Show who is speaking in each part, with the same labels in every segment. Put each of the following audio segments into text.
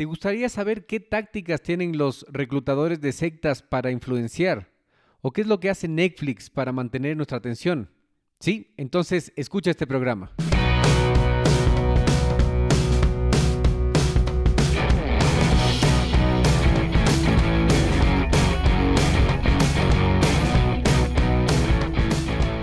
Speaker 1: ¿Te gustaría saber qué tácticas tienen los reclutadores de sectas para influenciar? ¿O qué es lo que hace Netflix para mantener nuestra atención? Sí, entonces escucha este programa.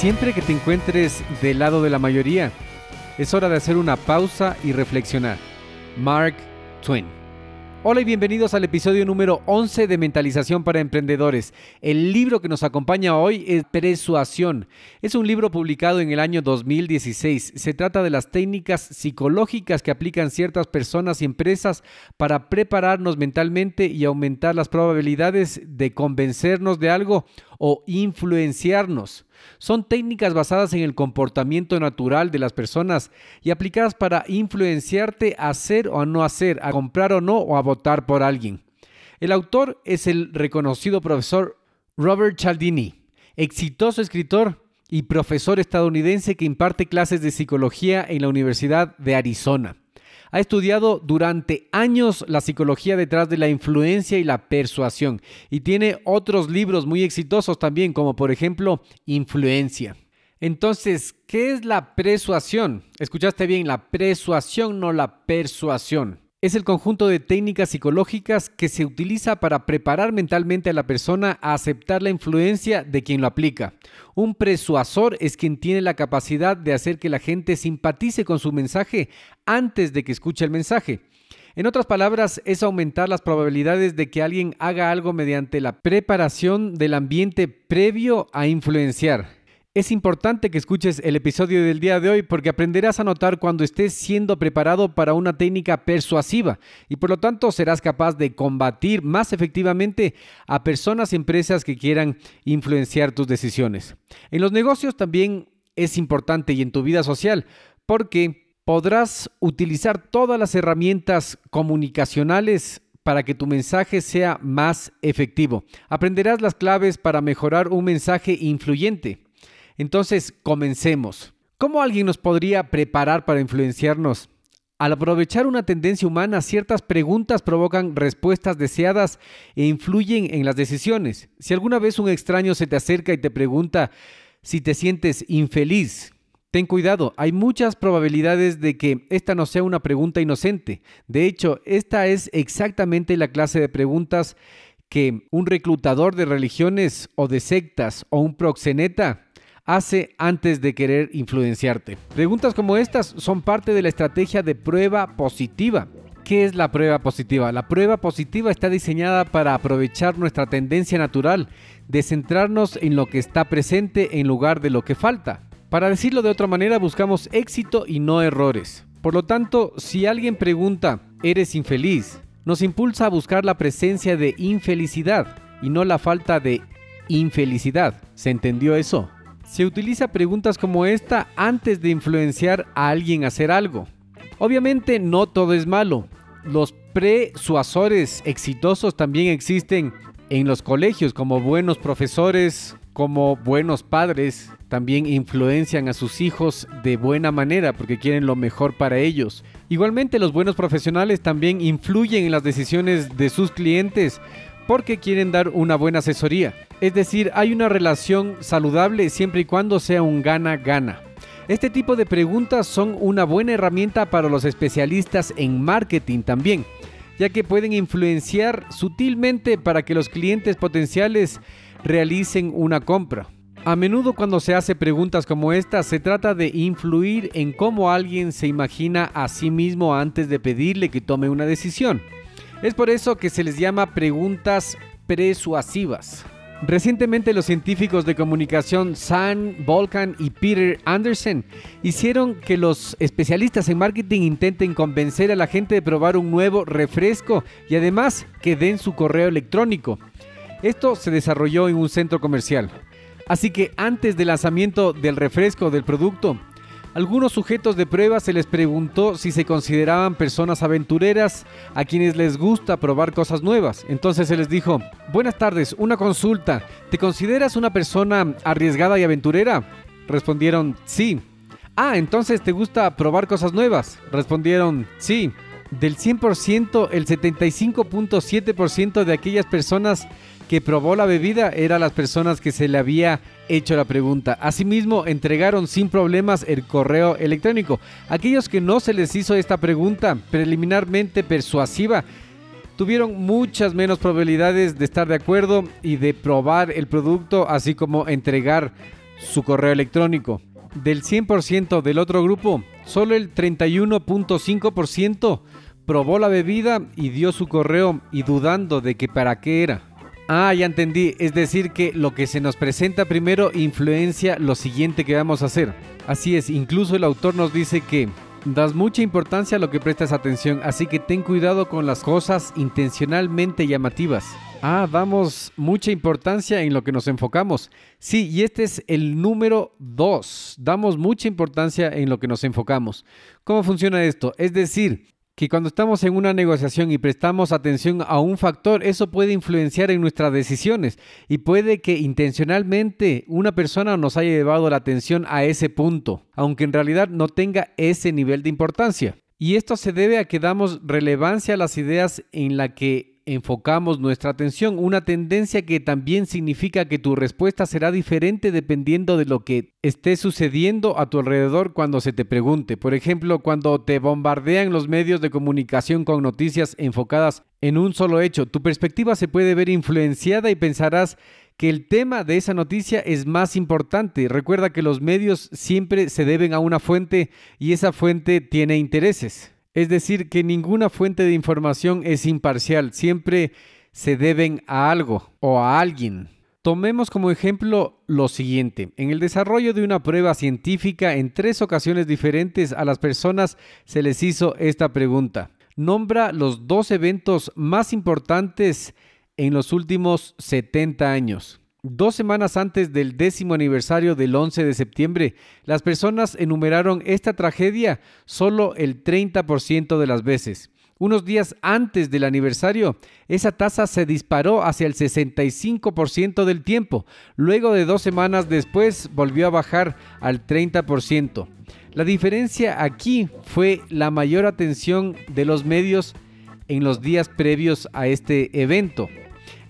Speaker 1: Siempre que te encuentres del lado de la mayoría, es hora de hacer una pausa y reflexionar. Mark Twain. Hola y bienvenidos al episodio número 11 de Mentalización para Emprendedores. El libro que nos acompaña hoy es Persuasión. Es un libro publicado en el año 2016. Se trata de las técnicas psicológicas que aplican ciertas personas y empresas para prepararnos mentalmente y aumentar las probabilidades de convencernos de algo o influenciarnos. Son técnicas basadas en el comportamiento natural de las personas y aplicadas para influenciarte a hacer o a no hacer, a comprar o no o a votar por alguien. El autor es el reconocido profesor Robert Cialdini, exitoso escritor y profesor estadounidense que imparte clases de psicología en la Universidad de Arizona. Ha estudiado durante años la psicología detrás de la influencia y la persuasión y tiene otros libros muy exitosos también, como por ejemplo Influencia. Entonces, ¿qué es la persuasión? Escuchaste bien, la persuasión, no la persuasión es el conjunto de técnicas psicológicas que se utiliza para preparar mentalmente a la persona a aceptar la influencia de quien lo aplica. Un persuasor es quien tiene la capacidad de hacer que la gente simpatice con su mensaje antes de que escuche el mensaje. En otras palabras, es aumentar las probabilidades de que alguien haga algo mediante la preparación del ambiente previo a influenciar. Es importante que escuches el episodio del día de hoy porque aprenderás a notar cuando estés siendo preparado para una técnica persuasiva y por lo tanto serás capaz de combatir más efectivamente a personas y empresas que quieran influenciar tus decisiones. En los negocios también es importante y en tu vida social porque podrás utilizar todas las herramientas comunicacionales para que tu mensaje sea más efectivo. Aprenderás las claves para mejorar un mensaje influyente. Entonces, comencemos. ¿Cómo alguien nos podría preparar para influenciarnos? Al aprovechar una tendencia humana, ciertas preguntas provocan respuestas deseadas e influyen en las decisiones. Si alguna vez un extraño se te acerca y te pregunta si te sientes infeliz, ten cuidado, hay muchas probabilidades de que esta no sea una pregunta inocente. De hecho, esta es exactamente la clase de preguntas que un reclutador de religiones o de sectas o un proxeneta hace antes de querer influenciarte? Preguntas como estas son parte de la estrategia de prueba positiva. ¿Qué es la prueba positiva? La prueba positiva está diseñada para aprovechar nuestra tendencia natural de centrarnos en lo que está presente en lugar de lo que falta. Para decirlo de otra manera, buscamos éxito y no errores. Por lo tanto, si alguien pregunta, ¿eres infeliz? Nos impulsa a buscar la presencia de infelicidad y no la falta de infelicidad. ¿Se entendió eso? Se utiliza preguntas como esta antes de influenciar a alguien a hacer algo. Obviamente no todo es malo. Los presuasores exitosos también existen en los colegios como buenos profesores, como buenos padres, también influencian a sus hijos de buena manera porque quieren lo mejor para ellos. Igualmente los buenos profesionales también influyen en las decisiones de sus clientes porque quieren dar una buena asesoría. Es decir, hay una relación saludable siempre y cuando sea un gana-gana. Este tipo de preguntas son una buena herramienta para los especialistas en marketing también, ya que pueden influenciar sutilmente para que los clientes potenciales realicen una compra. A menudo cuando se hace preguntas como esta, se trata de influir en cómo alguien se imagina a sí mismo antes de pedirle que tome una decisión. Es por eso que se les llama preguntas persuasivas. Recientemente los científicos de comunicación Sam Volkan y Peter Anderson hicieron que los especialistas en marketing intenten convencer a la gente de probar un nuevo refresco y además que den su correo electrónico. Esto se desarrolló en un centro comercial. Así que antes del lanzamiento del refresco del producto, algunos sujetos de prueba se les preguntó si se consideraban personas aventureras a quienes les gusta probar cosas nuevas. Entonces se les dijo, buenas tardes, una consulta, ¿te consideras una persona arriesgada y aventurera? Respondieron, sí. Ah, entonces te gusta probar cosas nuevas? Respondieron, sí. Del 100%, el 75.7% de aquellas personas que probó la bebida eran las personas que se le había hecho la pregunta. Asimismo, entregaron sin problemas el correo electrónico. Aquellos que no se les hizo esta pregunta preliminarmente persuasiva, tuvieron muchas menos probabilidades de estar de acuerdo y de probar el producto, así como entregar su correo electrónico. Del 100% del otro grupo, solo el 31.5% probó la bebida y dio su correo y dudando de que para qué era. Ah, ya entendí. Es decir, que lo que se nos presenta primero influencia lo siguiente que vamos a hacer. Así es, incluso el autor nos dice que das mucha importancia a lo que prestas atención, así que ten cuidado con las cosas intencionalmente llamativas. Ah, damos mucha importancia en lo que nos enfocamos. Sí, y este es el número dos. Damos mucha importancia en lo que nos enfocamos. ¿Cómo funciona esto? Es decir, que cuando estamos en una negociación y prestamos atención a un factor, eso puede influenciar en nuestras decisiones y puede que intencionalmente una persona nos haya llevado la atención a ese punto, aunque en realidad no tenga ese nivel de importancia. Y esto se debe a que damos relevancia a las ideas en la que enfocamos nuestra atención, una tendencia que también significa que tu respuesta será diferente dependiendo de lo que esté sucediendo a tu alrededor cuando se te pregunte. Por ejemplo, cuando te bombardean los medios de comunicación con noticias enfocadas en un solo hecho, tu perspectiva se puede ver influenciada y pensarás que el tema de esa noticia es más importante. Recuerda que los medios siempre se deben a una fuente y esa fuente tiene intereses. Es decir, que ninguna fuente de información es imparcial, siempre se deben a algo o a alguien. Tomemos como ejemplo lo siguiente. En el desarrollo de una prueba científica, en tres ocasiones diferentes a las personas se les hizo esta pregunta. Nombra los dos eventos más importantes en los últimos 70 años. Dos semanas antes del décimo aniversario del 11 de septiembre, las personas enumeraron esta tragedia solo el 30% de las veces. Unos días antes del aniversario, esa tasa se disparó hacia el 65% del tiempo. Luego de dos semanas después volvió a bajar al 30%. La diferencia aquí fue la mayor atención de los medios en los días previos a este evento.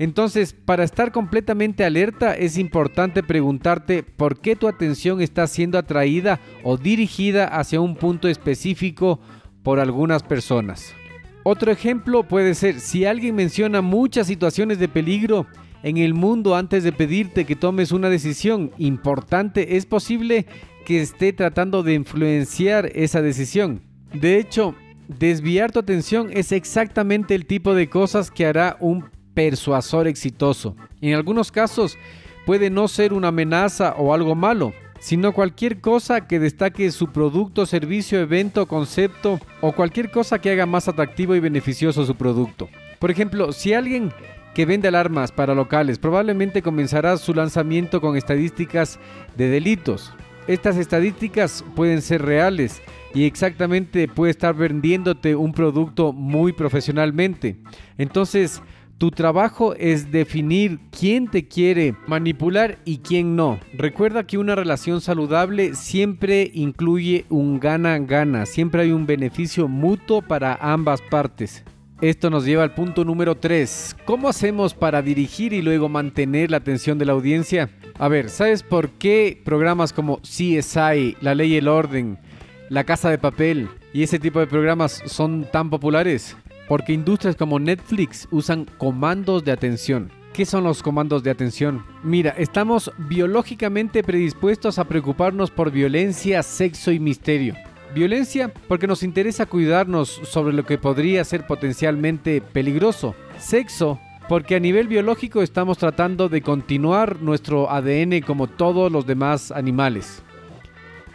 Speaker 1: Entonces, para estar completamente alerta es importante preguntarte por qué tu atención está siendo atraída o dirigida hacia un punto específico por algunas personas. Otro ejemplo puede ser si alguien menciona muchas situaciones de peligro en el mundo antes de pedirte que tomes una decisión importante, es posible que esté tratando de influenciar esa decisión. De hecho, desviar tu atención es exactamente el tipo de cosas que hará un persuasor exitoso. En algunos casos puede no ser una amenaza o algo malo, sino cualquier cosa que destaque su producto, servicio, evento, concepto o cualquier cosa que haga más atractivo y beneficioso su producto. Por ejemplo, si alguien que vende alarmas para locales probablemente comenzará su lanzamiento con estadísticas de delitos. Estas estadísticas pueden ser reales y exactamente puede estar vendiéndote un producto muy profesionalmente. Entonces, tu trabajo es definir quién te quiere manipular y quién no. Recuerda que una relación saludable siempre incluye un gana-gana, siempre hay un beneficio mutuo para ambas partes. Esto nos lleva al punto número 3. ¿Cómo hacemos para dirigir y luego mantener la atención de la audiencia? A ver, ¿sabes por qué programas como CSI, La Ley y el Orden, La Casa de Papel y ese tipo de programas son tan populares? Porque industrias como Netflix usan comandos de atención. ¿Qué son los comandos de atención? Mira, estamos biológicamente predispuestos a preocuparnos por violencia, sexo y misterio. Violencia porque nos interesa cuidarnos sobre lo que podría ser potencialmente peligroso. Sexo porque a nivel biológico estamos tratando de continuar nuestro ADN como todos los demás animales.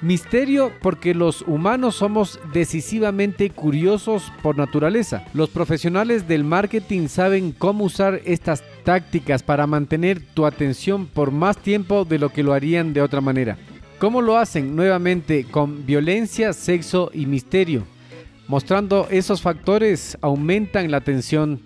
Speaker 1: Misterio porque los humanos somos decisivamente curiosos por naturaleza. Los profesionales del marketing saben cómo usar estas tácticas para mantener tu atención por más tiempo de lo que lo harían de otra manera. ¿Cómo lo hacen? Nuevamente con violencia, sexo y misterio. Mostrando esos factores aumentan la atención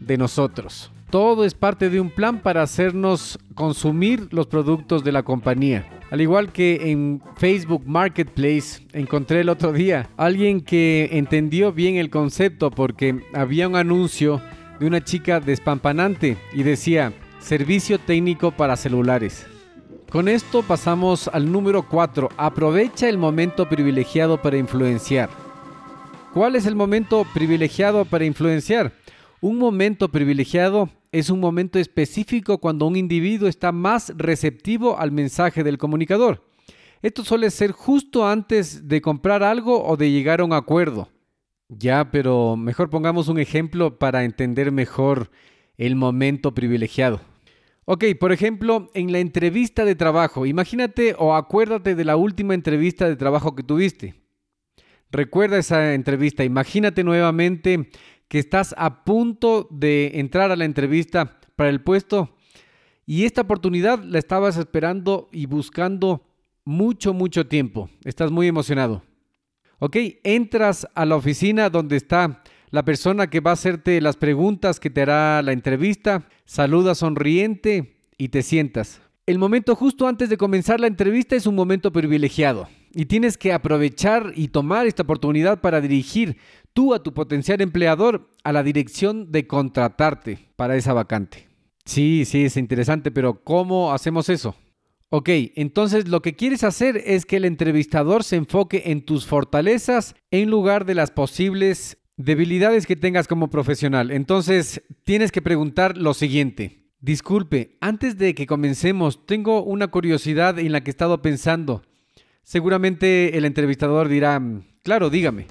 Speaker 1: de nosotros. Todo es parte de un plan para hacernos consumir los productos de la compañía. Al igual que en Facebook Marketplace encontré el otro día alguien que entendió bien el concepto porque había un anuncio de una chica despampanante y decía servicio técnico para celulares. Con esto pasamos al número 4. Aprovecha el momento privilegiado para influenciar. ¿Cuál es el momento privilegiado para influenciar? Un momento privilegiado es un momento específico cuando un individuo está más receptivo al mensaje del comunicador. Esto suele ser justo antes de comprar algo o de llegar a un acuerdo. Ya, pero mejor pongamos un ejemplo para entender mejor el momento privilegiado. Ok, por ejemplo, en la entrevista de trabajo, imagínate o acuérdate de la última entrevista de trabajo que tuviste. Recuerda esa entrevista, imagínate nuevamente que estás a punto de entrar a la entrevista para el puesto y esta oportunidad la estabas esperando y buscando mucho, mucho tiempo. Estás muy emocionado. Ok, entras a la oficina donde está la persona que va a hacerte las preguntas, que te hará la entrevista, saluda sonriente y te sientas. El momento justo antes de comenzar la entrevista es un momento privilegiado y tienes que aprovechar y tomar esta oportunidad para dirigir tú a tu potencial empleador a la dirección de contratarte para esa vacante. Sí, sí, es interesante, pero ¿cómo hacemos eso? Ok, entonces lo que quieres hacer es que el entrevistador se enfoque en tus fortalezas en lugar de las posibles Debilidades que tengas como profesional. Entonces, tienes que preguntar lo siguiente. Disculpe, antes de que comencemos, tengo una curiosidad en la que he estado pensando. Seguramente el entrevistador dirá, claro, dígame.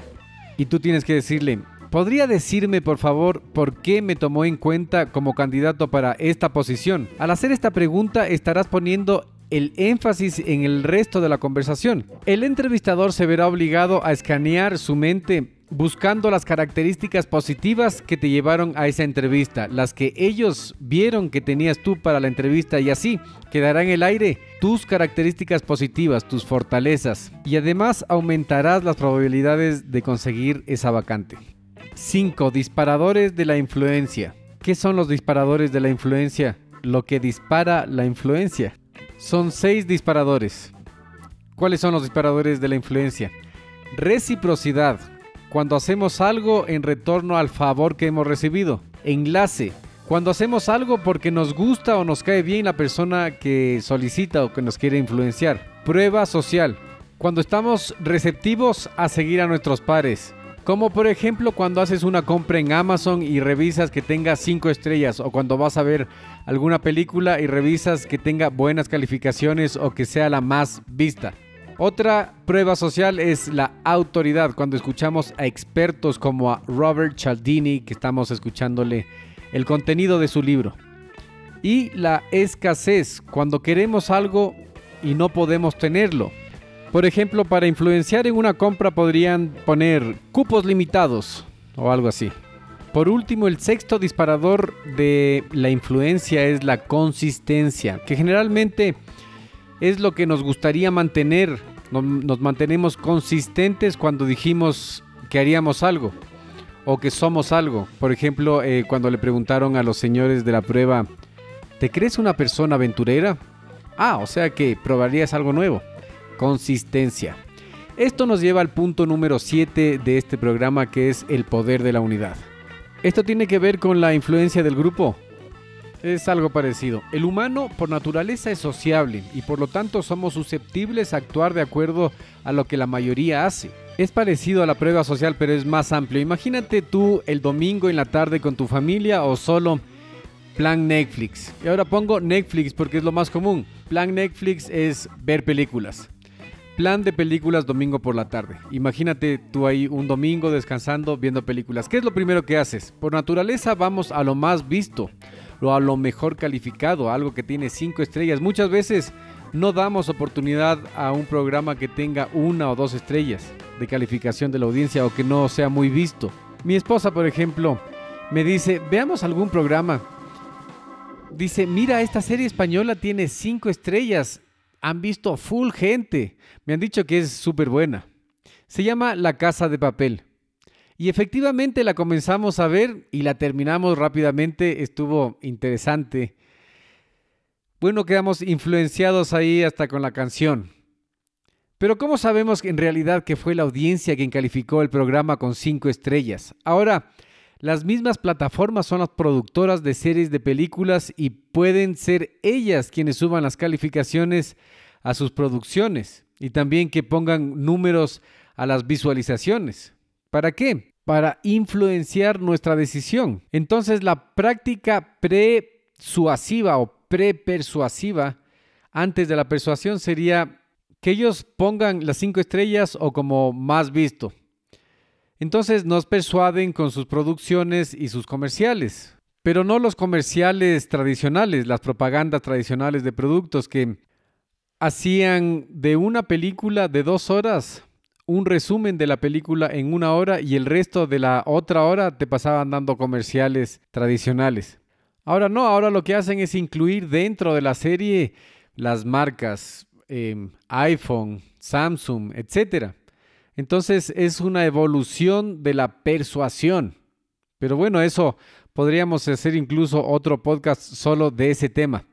Speaker 1: Y tú tienes que decirle, ¿podría decirme por favor por qué me tomó en cuenta como candidato para esta posición? Al hacer esta pregunta estarás poniendo el énfasis en el resto de la conversación. El entrevistador se verá obligado a escanear su mente buscando las características positivas que te llevaron a esa entrevista, las que ellos vieron que tenías tú para la entrevista y así quedará en el aire tus características positivas, tus fortalezas y además aumentarás las probabilidades de conseguir esa vacante. 5. Disparadores de la influencia. ¿Qué son los disparadores de la influencia? Lo que dispara la influencia. Son 6 disparadores. ¿Cuáles son los disparadores de la influencia? Reciprocidad, cuando hacemos algo en retorno al favor que hemos recibido. Enlace, cuando hacemos algo porque nos gusta o nos cae bien la persona que solicita o que nos quiere influenciar. Prueba social, cuando estamos receptivos a seguir a nuestros pares. Como por ejemplo cuando haces una compra en Amazon y revisas que tenga 5 estrellas o cuando vas a ver alguna película y revisas que tenga buenas calificaciones o que sea la más vista. Otra prueba social es la autoridad, cuando escuchamos a expertos como a Robert Cialdini, que estamos escuchándole el contenido de su libro. Y la escasez, cuando queremos algo y no podemos tenerlo. Por ejemplo, para influenciar en una compra podrían poner cupos limitados o algo así. Por último, el sexto disparador de la influencia es la consistencia, que generalmente es lo que nos gustaría mantener. Nos, mantenemos consistentes cuando dijimos que haríamos algo o que somos algo. Por ejemplo, eh, cuando le preguntaron a los señores de la prueba, ¿te crees una persona aventurera? Ah, o sea que probarías algo nuevo. Consistencia. Esto nos lleva al punto número 7 de este programa que es el poder de la unidad. Esto tiene que ver con la influencia del grupo. Es algo parecido. El humano por naturaleza es sociable y por lo tanto somos susceptibles a actuar de acuerdo a lo que la mayoría hace. Es parecido a la prueba social pero es más amplio. Imagínate tú el domingo en la tarde con tu familia o solo plan Netflix. Y ahora pongo Netflix porque es lo más común. Plan Netflix es ver películas. Plan de películas domingo por la tarde. Imagínate tú ahí un domingo descansando viendo películas. ¿Qué es lo primero que haces? Por naturaleza vamos a lo más visto, o a lo mejor calificado, algo que tiene cinco estrellas. Muchas veces no damos oportunidad a un programa que tenga una o dos estrellas de calificación de la audiencia o que no sea muy visto. Mi esposa, por ejemplo, me dice, veamos algún programa. Dice, mira, esta serie española tiene cinco estrellas han visto full gente. Me han dicho que es súper buena. Se llama La Casa de Papel. Y efectivamente la comenzamos a ver y la terminamos rápidamente. Estuvo interesante. Bueno, quedamos influenciados ahí hasta con la canción. Pero ¿cómo sabemos en realidad que fue la audiencia quien calificó el programa con cinco estrellas? Ahora, las mismas plataformas son las productoras de series de películas y pueden ser ellas quienes suban las calificaciones a sus producciones y también que pongan números a las visualizaciones. ¿Para qué? Para influenciar nuestra decisión. Entonces la práctica presuasiva o prepersuasiva antes de la persuasión sería que ellos pongan las cinco estrellas o como más visto. Entonces nos persuaden con sus producciones y sus comerciales, pero no los comerciales tradicionales, las propagandas tradicionales de productos que hacían de una película de dos horas un resumen de la película en una hora y el resto de la otra hora te pasaban dando comerciales tradicionales. Ahora no, ahora lo que hacen es incluir dentro de la serie las marcas em, iPhone, Samsung, etcétera. Entonces es una evolución de la persuasión. Pero bueno, eso podríamos hacer incluso otro podcast solo de ese tema.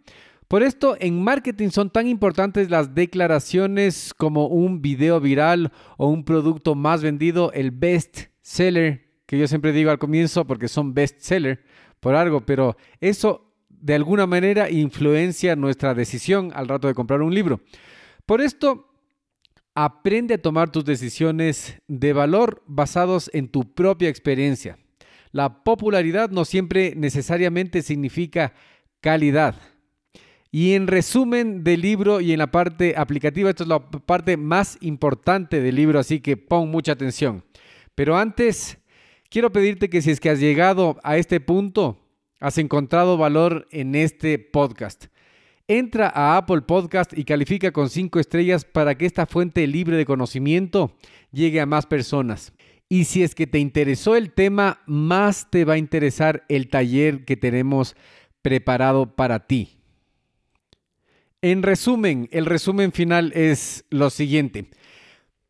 Speaker 1: Por esto, en marketing son tan importantes las declaraciones como un video viral o un producto más vendido, el best seller, que yo siempre digo al comienzo porque son best seller por algo, pero eso de alguna manera influencia nuestra decisión al rato de comprar un libro. Por esto, Aprende a tomar tus decisiones de valor basados en tu propia experiencia. La popularidad no siempre necesariamente significa calidad. Y en resumen del libro y en la parte aplicativa, esto es la parte más importante del libro, así que pon mucha atención. Pero antes, quiero pedirte que si es que has llegado a este punto, has encontrado valor en este podcast. Entra a Apple Podcast y califica con 5 estrellas para que esta fuente libre de conocimiento llegue a más personas. Y si es que te interesó el tema, más te va a interesar el taller que tenemos preparado para ti. En resumen, el resumen final es lo siguiente.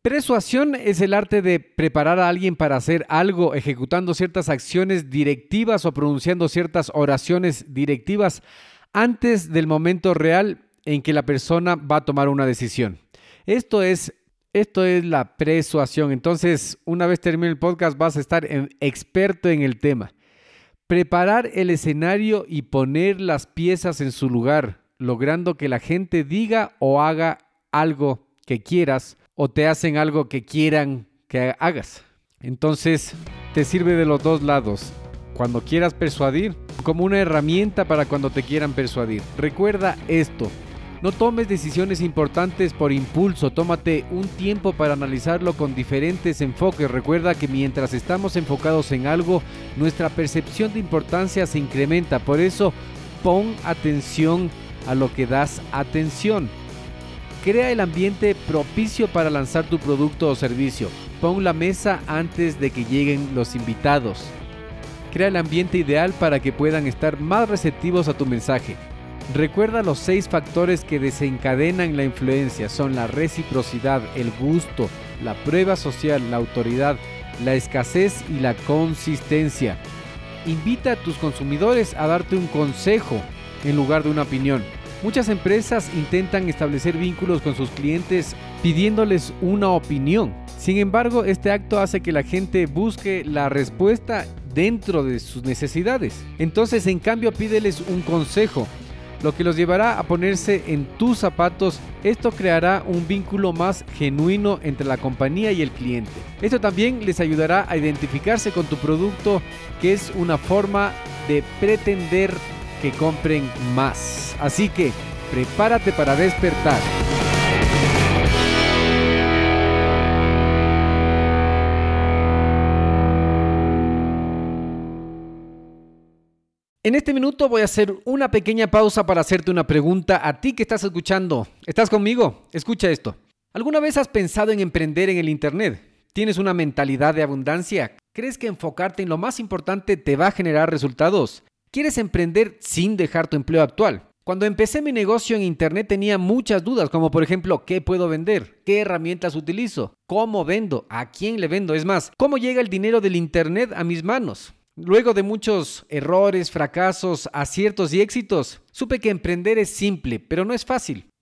Speaker 1: Persuasión es el arte de preparar a alguien para hacer algo, ejecutando ciertas acciones directivas o pronunciando ciertas oraciones directivas antes del momento real en que la persona va a tomar una decisión. Esto es, esto es la persuasión. Entonces, una vez termine el podcast, vas a estar experto en el tema. Preparar el escenario y poner las piezas en su lugar, logrando que la gente diga o haga algo que quieras o te hacen algo que quieran que hagas. Entonces, te sirve de los dos lados cuando quieras persuadir, como una herramienta para cuando te quieran persuadir. Recuerda esto. No tomes decisiones importantes por impulso, tómate un tiempo para analizarlo con diferentes enfoques. Recuerda que mientras estamos enfocados en algo, nuestra percepción de importancia se incrementa. Por eso, pon atención a lo que das atención. Crea el ambiente propicio para lanzar tu producto o servicio. Pon la mesa antes de que lleguen los invitados. Crea el ambiente ideal para que puedan estar más receptivos a tu mensaje. Recuerda los seis factores que desencadenan la influencia. Son la reciprocidad, el gusto, la prueba social, la autoridad, la escasez y la consistencia. Invita a tus consumidores a darte un consejo en lugar de una opinión. Muchas empresas intentan establecer vínculos con sus clientes pidiéndoles una opinión. Sin embargo, este acto hace que la gente busque la respuesta dentro de sus necesidades. Entonces, en cambio, pídeles un consejo lo que los llevará a ponerse en tus zapatos. Esto creará un vínculo más genuino entre la compañía y el cliente. Esto también les ayudará a identificarse con tu producto, que es una forma de pretender que compren más. Así que prepárate para despertar. En este minuto voy a hacer una pequeña pausa para hacerte una pregunta a ti que estás escuchando. ¿Estás conmigo? Escucha esto. ¿Alguna vez has pensado en emprender en el Internet? ¿Tienes una mentalidad de abundancia? ¿Crees que enfocarte en lo más importante te va a generar resultados? ¿Quieres emprender sin dejar tu empleo actual? Cuando empecé mi negocio en Internet tenía muchas dudas, como por ejemplo, ¿qué puedo vender? ¿Qué herramientas utilizo? ¿Cómo vendo? ¿A quién le vendo? Es más, ¿cómo llega el dinero del Internet a mis manos? Luego de muchos errores, fracasos, aciertos y éxitos, supe que emprender es simple, pero no es fácil.